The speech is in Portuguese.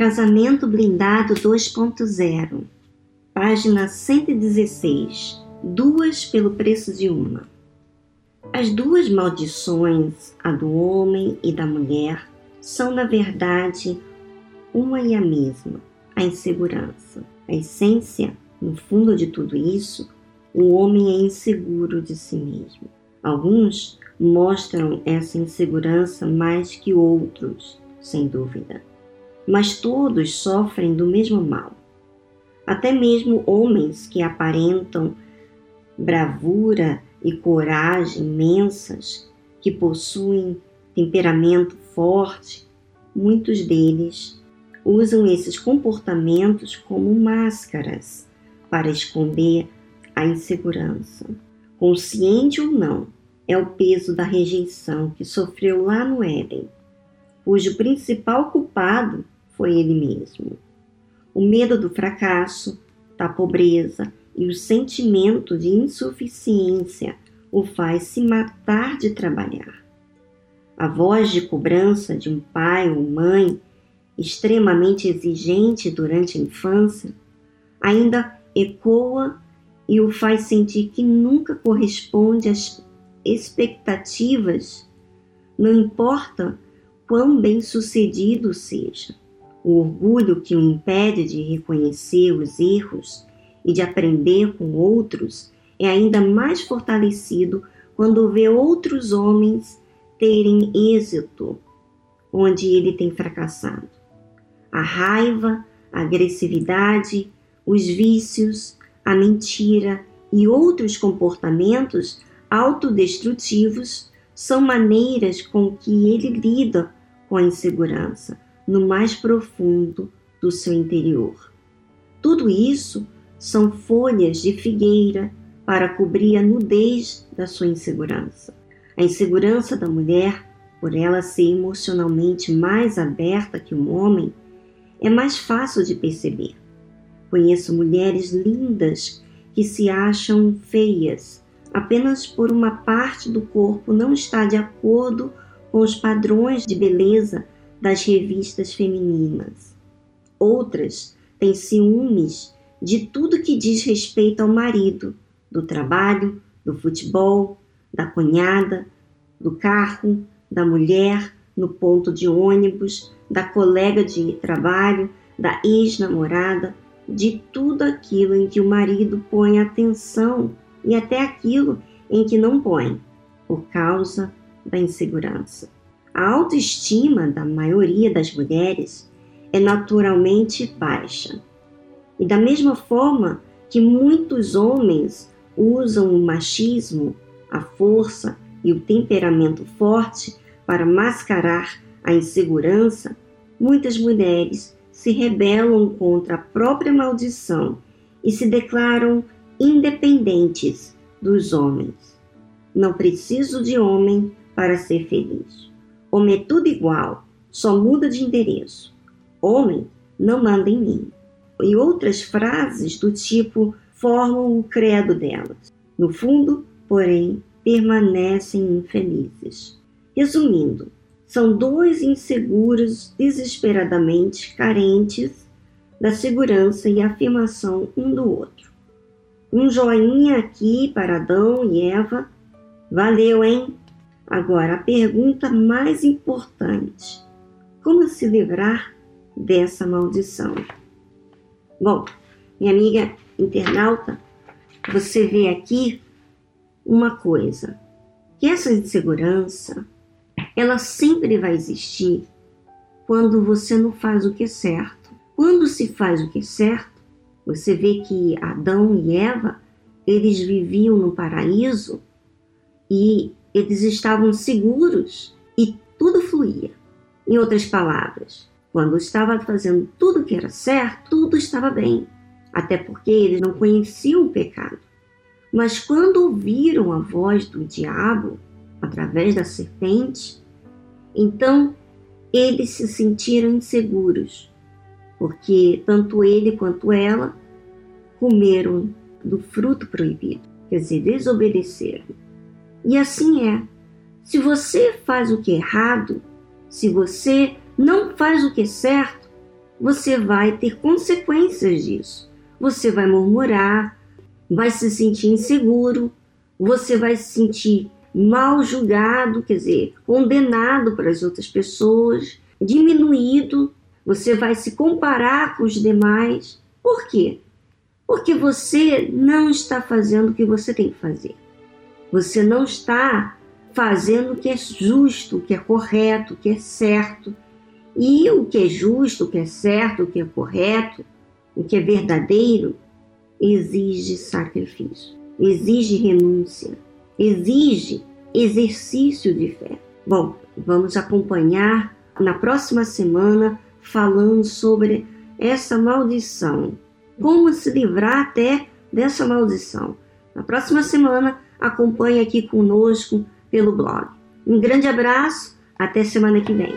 Casamento Blindado 2.0, página 116, duas pelo preço de uma. As duas maldições, a do homem e da mulher, são na verdade uma e a mesma, a insegurança. A essência, no fundo de tudo isso, o homem é inseguro de si mesmo. Alguns mostram essa insegurança mais que outros, sem dúvida. Mas todos sofrem do mesmo mal. Até mesmo homens que aparentam bravura e coragem imensas, que possuem temperamento forte, muitos deles usam esses comportamentos como máscaras para esconder a insegurança. Consciente ou não, é o peso da rejeição que sofreu lá no Éden, cujo principal culpado foi ele mesmo. O medo do fracasso, da pobreza e o sentimento de insuficiência o faz se matar de trabalhar. A voz de cobrança de um pai ou mãe extremamente exigente durante a infância ainda ecoa e o faz sentir que nunca corresponde às expectativas, não importa quão bem-sucedido seja. O orgulho que o impede de reconhecer os erros e de aprender com outros é ainda mais fortalecido quando vê outros homens terem êxito onde ele tem fracassado. A raiva, a agressividade, os vícios, a mentira e outros comportamentos autodestrutivos são maneiras com que ele lida com a insegurança no mais profundo do seu interior. Tudo isso são folhas de figueira para cobrir a nudez da sua insegurança. A insegurança da mulher, por ela ser emocionalmente mais aberta que um homem, é mais fácil de perceber. Conheço mulheres lindas que se acham feias apenas por uma parte do corpo não está de acordo com os padrões de beleza das revistas femininas. Outras têm ciúmes de tudo que diz respeito ao marido, do trabalho, do futebol, da cunhada, do carro, da mulher no ponto de ônibus, da colega de trabalho, da ex-namorada, de tudo aquilo em que o marido põe atenção e até aquilo em que não põe, por causa da insegurança. A autoestima da maioria das mulheres é naturalmente baixa. E da mesma forma que muitos homens usam o machismo, a força e o temperamento forte para mascarar a insegurança, muitas mulheres se rebelam contra a própria maldição e se declaram independentes dos homens. Não preciso de homem para ser feliz. Homem é tudo igual, só muda de endereço. Homem não manda em mim. E outras frases do tipo formam o credo delas. No fundo, porém, permanecem infelizes. Resumindo, são dois inseguros desesperadamente carentes da segurança e afirmação um do outro. Um joinha aqui para Adão e Eva. Valeu, hein? Agora, a pergunta mais importante: como se livrar dessa maldição? Bom, minha amiga internauta, você vê aqui uma coisa, que essa insegurança, ela sempre vai existir quando você não faz o que é certo. Quando se faz o que é certo, você vê que Adão e Eva, eles viviam no paraíso e eles estavam seguros e tudo fluía. Em outras palavras, quando estava fazendo tudo que era certo, tudo estava bem, até porque eles não conheciam o pecado. Mas quando ouviram a voz do diabo através da serpente, então eles se sentiram inseguros, porque tanto ele quanto ela comeram do fruto proibido, quer dizer, desobedeceram. E assim é. Se você faz o que é errado, se você não faz o que é certo, você vai ter consequências disso. Você vai murmurar, vai se sentir inseguro, você vai se sentir mal julgado, quer dizer, condenado para as outras pessoas, diminuído, você vai se comparar com os demais. Por quê? Porque você não está fazendo o que você tem que fazer. Você não está fazendo o que é justo, o que é correto, o que é certo. E o que é justo, o que é certo, o que é correto, o que é verdadeiro, exige sacrifício, exige renúncia, exige exercício de fé. Bom, vamos acompanhar na próxima semana falando sobre essa maldição. Como se livrar até dessa maldição. Na próxima semana, acompanhe aqui conosco pelo blog. Um grande abraço, até semana que vem.